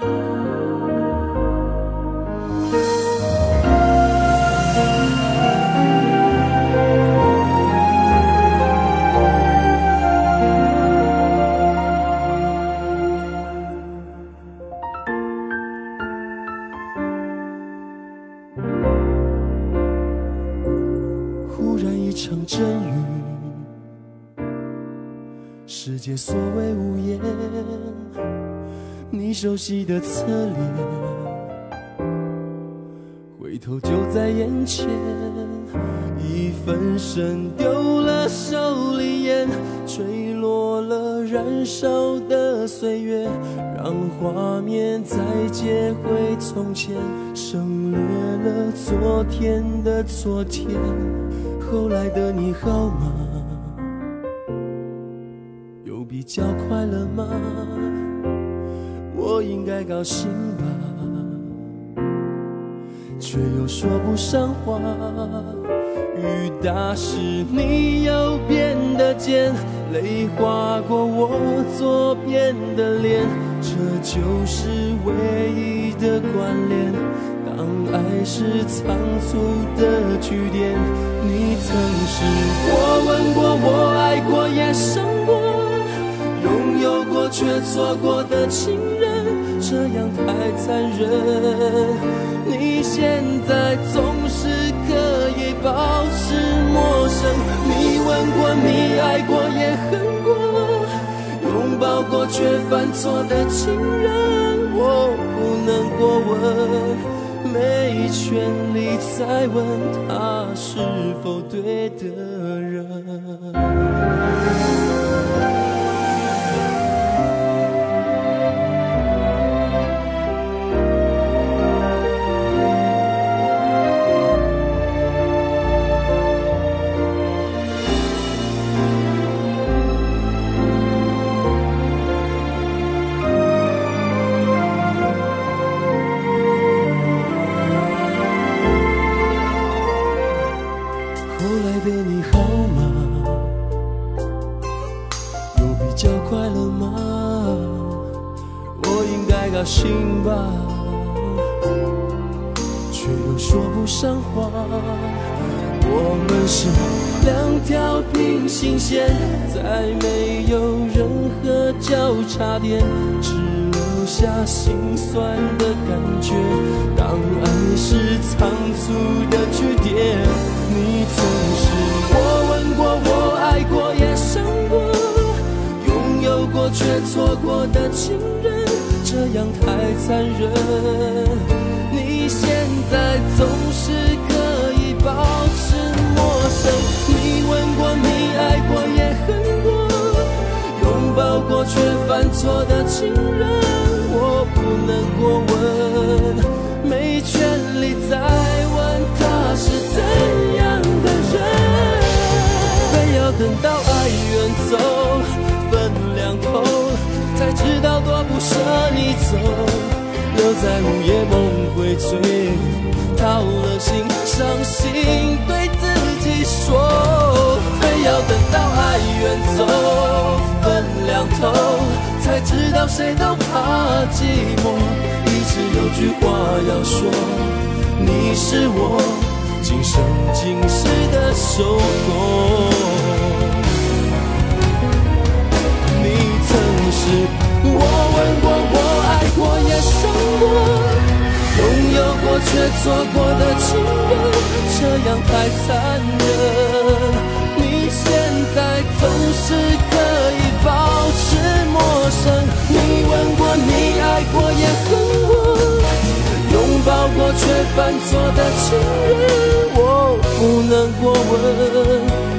所熟悉的侧脸，回头就在眼前。一分神丢了手里烟，吹落了燃烧的岁月，让画面再接回从前，省略了昨天的昨天。后来的你好吗？有比较快乐吗？我应该高兴吧，却又说不上话。雨打湿你右边的肩，泪划过我左边的脸，这就是唯一的关联。当爱是仓促的句点，你曾是我却错过的情人，这样太残忍。你现在总是可以保持陌生。你吻过，你爱过，也恨过。拥抱过却犯错的情人，我不能过问，没权利再问他是否对的人。下心酸的感觉。当爱是仓促的句点，你曾是我吻过、我爱过、也伤过，拥有过却错过的情人，这样太残忍。你现在总是可以保持陌生，你吻过、你爱过、也恨过。拥抱过却犯错的情人，不能过问，没权利再问他是怎样的人。非要等到爱远走，分两头，才知道多不舍你走，留在午夜梦回醉，掏了心，伤心对自己说。非要等到爱远走，分两头，才知道谁都怕寂寞。一直有句话要说，你是我今生今世的守候。你曾是我吻过，我爱过，也伤过，拥有过却错过的情人，这样太残忍。犯错的情人，我不能过问。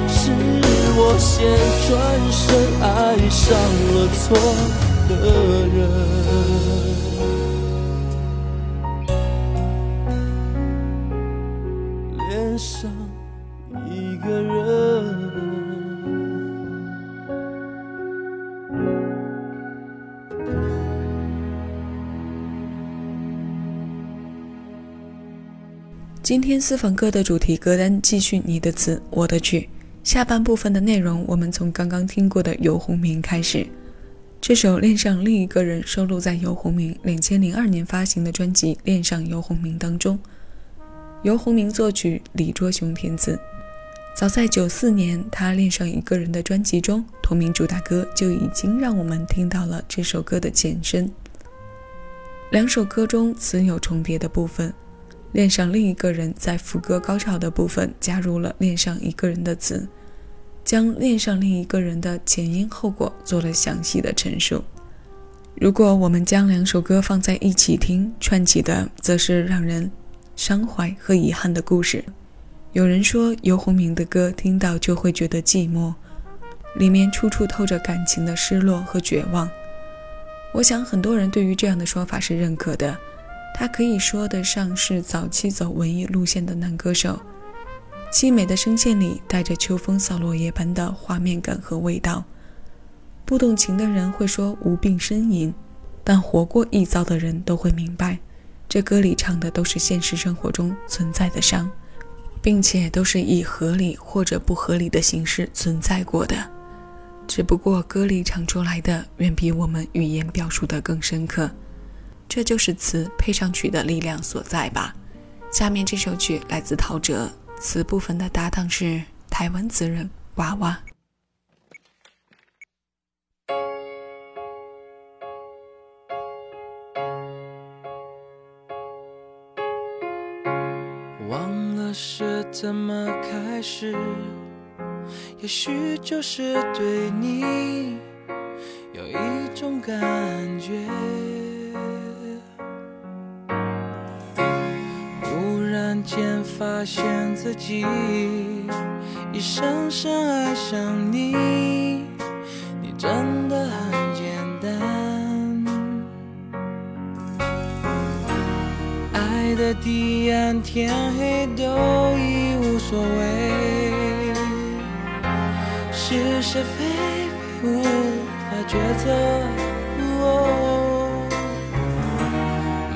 是。我先转身爱上了错的人，今天私房歌的主题歌单继续你的词我的曲。下半部分的内容，我们从刚刚听过的游鸿明开始。这首《恋上另一个人》收录在游鸿明两千零二年发行的专辑《恋上游鸿明》当中，游鸿明作曲，李卓雄填词。早在九四年，他《恋上一个人》的专辑中，同名主打歌就已经让我们听到了这首歌的前身。两首歌中词有重叠的部分。恋上另一个人，在副歌高潮的部分加入了恋上一个人的词，将恋上另一个人的前因后果做了详细的陈述。如果我们将两首歌放在一起听，串起的则是让人伤怀和遗憾的故事。有人说游鸿明的歌听到就会觉得寂寞，里面处处透着感情的失落和绝望。我想很多人对于这样的说法是认可的。他可以说得上是早期走文艺路线的男歌手，凄美的声线里带着秋风扫落叶般的画面感和味道。不懂情的人会说无病呻吟，但活过一遭的人都会明白，这歌里唱的都是现实生活中存在的伤，并且都是以合理或者不合理的形式存在过的，只不过歌里唱出来的远比我们语言表述的更深刻。这就是词配上曲的力量所在吧。下面这首曲来自陶喆，词部分的搭档是台湾词人娃娃。忘了是怎么开始，也许就是对你有一种感觉。间发现自己已深深爱上你，你真的很简单。爱的地暗天黑都已无所谓，是是非非无法抉择，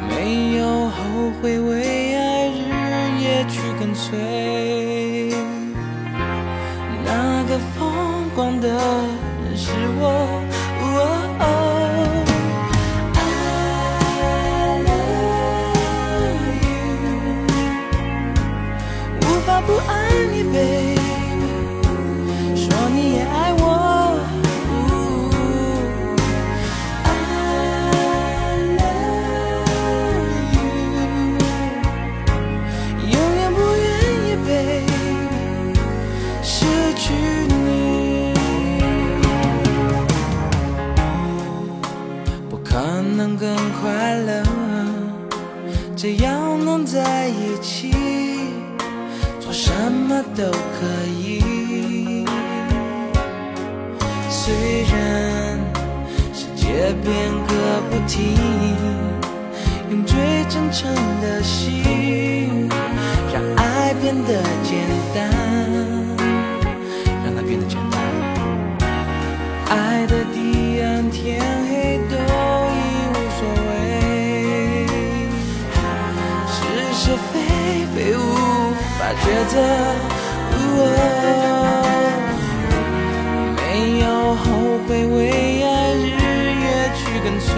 没有后悔为。吹那个疯狂的变得简单，让它变得简单。爱的地暗天黑都已无所谓。是是非非无法。抉择，没有后悔，为爱日夜去跟随。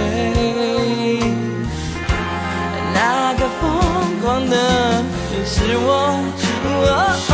那个疯狂的是我。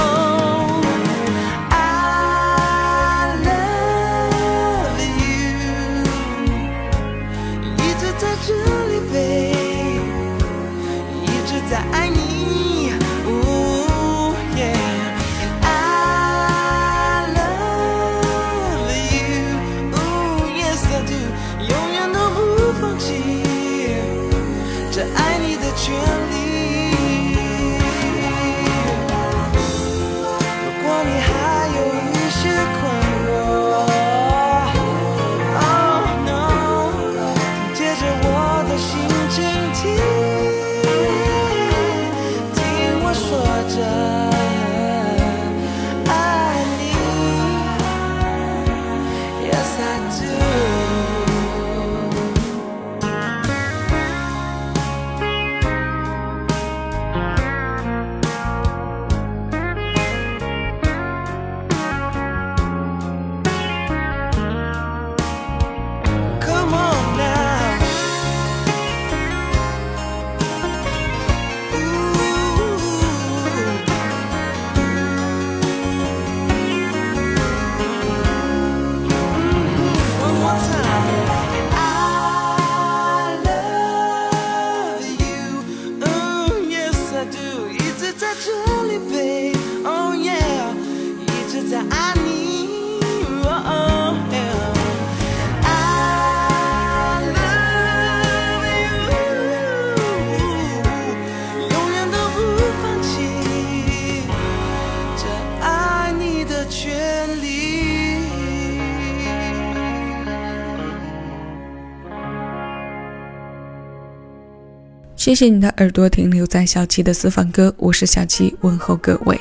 谢谢你的耳朵停留在小七的私房歌，我是小七，问候各位。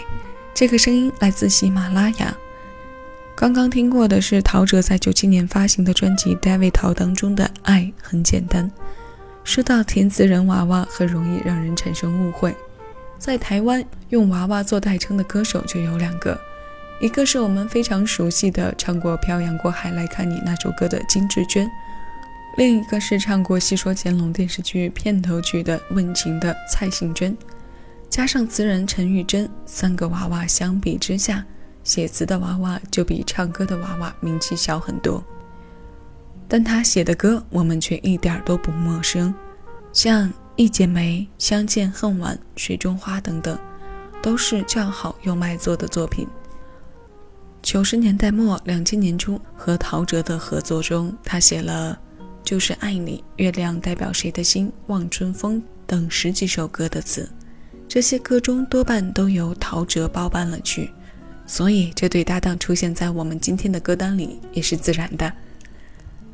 这个声音来自喜马拉雅。刚刚听过的是陶喆在九七年发行的专辑《David 陶》当中的《爱很简单》。说到填词人娃娃，很容易让人产生误会。在台湾用娃娃做代称的歌手就有两个，一个是我们非常熟悉的唱过《漂洋过海来看你》那首歌的金志娟。另一个是唱过《戏说乾隆》电视剧片头曲的问情的蔡幸娟，加上词人陈玉珍，三个娃娃相比之下，写词的娃娃就比唱歌的娃娃名气小很多。但他写的歌我们却一点都不陌生，像《一剪梅》《相见恨晚》《水中花》等等，都是叫好又卖座的作品。九十年代末、两千年初和陶喆的合作中，他写了。就是爱你，月亮代表谁的心？望春风等十几首歌的词，这些歌中多半都由陶喆包办了曲，所以这对搭档出现在我们今天的歌单里也是自然的。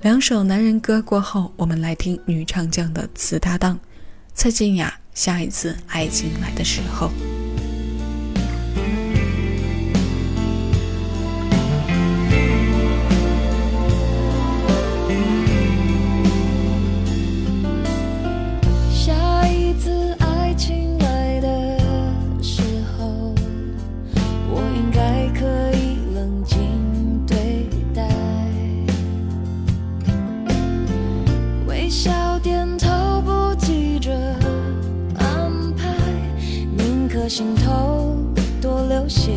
两首男人歌过后，我们来听女唱将的词搭档蔡健雅。下一次爱情来的时候。微笑点头，不急着安排，宁可心头多流些。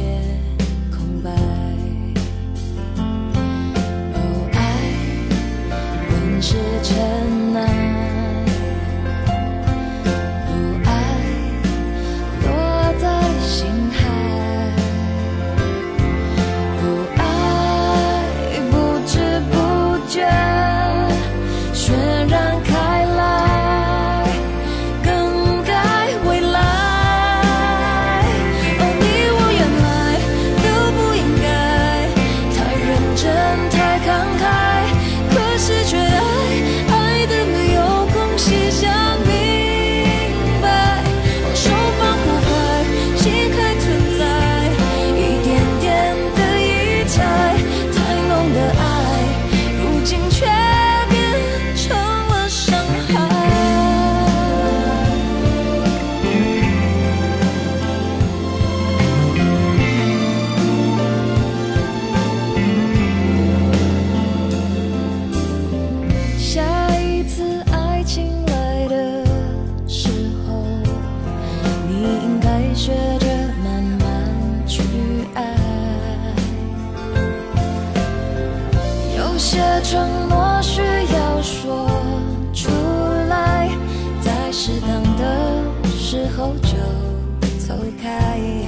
承诺需要说出来在适当的时候就走开。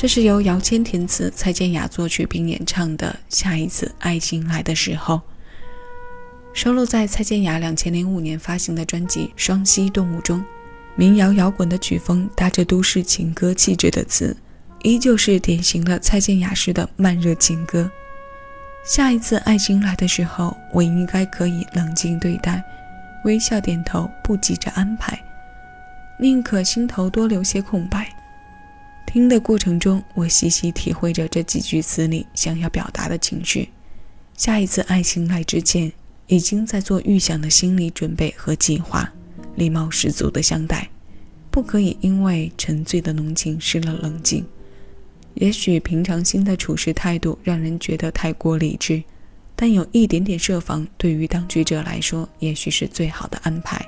这是由姚谦填词、蔡健雅作曲并演唱的《下一次爱情来的时候》，收录在蔡健雅两千零五年发行的专辑《双栖动物》中。民谣摇滚的曲风搭着都市情歌气质的词，依旧是典型的蔡健雅式的慢热情歌。下一次爱情来的时候，我应该可以冷静对待，微笑点头，不急着安排，宁可心头多留些空白。听的过程中，我细细体会着这几句词里想要表达的情绪。下一次爱情来之前，已经在做预想的心理准备和计划，礼貌十足的相待，不可以因为沉醉的浓情失了冷静。也许平常心的处事态度让人觉得太过理智，但有一点点设防，对于当局者来说，也许是最好的安排。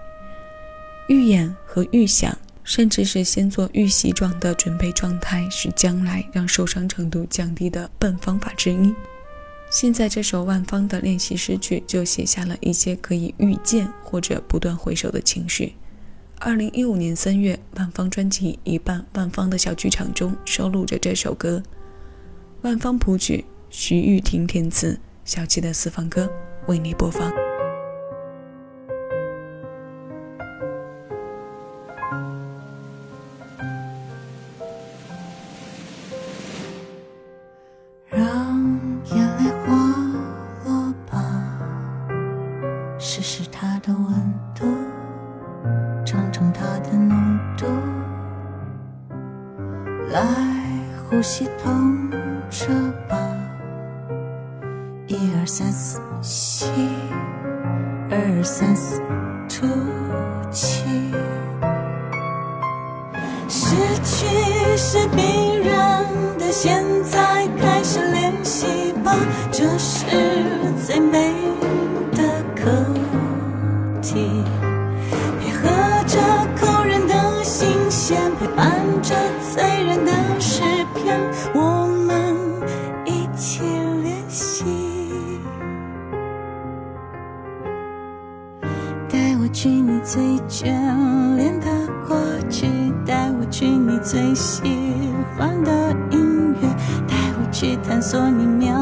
预演和预想。甚至是先做预习状的准备状态，是将来让受伤程度降低的笨方法之一。现在这首万芳的练习诗句就写下了一些可以预见或者不断回首的情绪。二零一五年三月，万芳专辑《一半万芳的小剧场》中收录着这首歌。万芳谱曲，徐玉婷填词，小七的私房歌为你播放。一二三四吸，二三四吐气。失去是必然的，现在开始练习吧，这是最美最眷恋的过去，带我去你最喜欢的音乐，带我去探索你描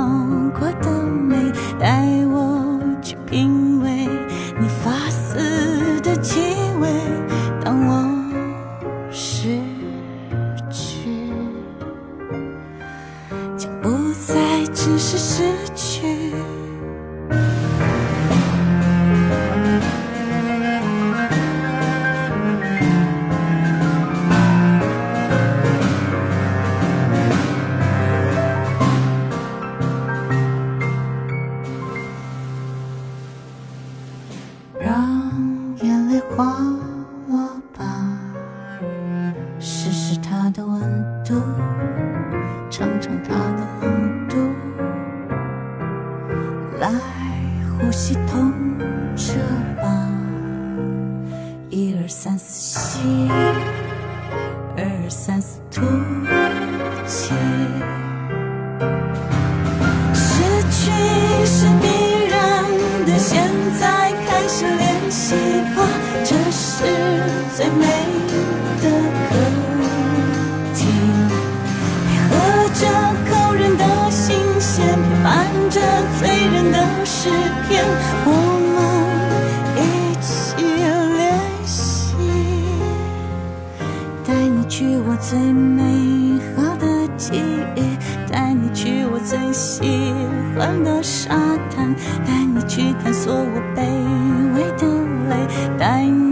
试试它的温度，尝尝它的浓度。来呼吸，痛彻吧！一二三四吸，二三最美好的记忆，带你去我最喜欢的沙滩，带你去探索我卑微的泪，带你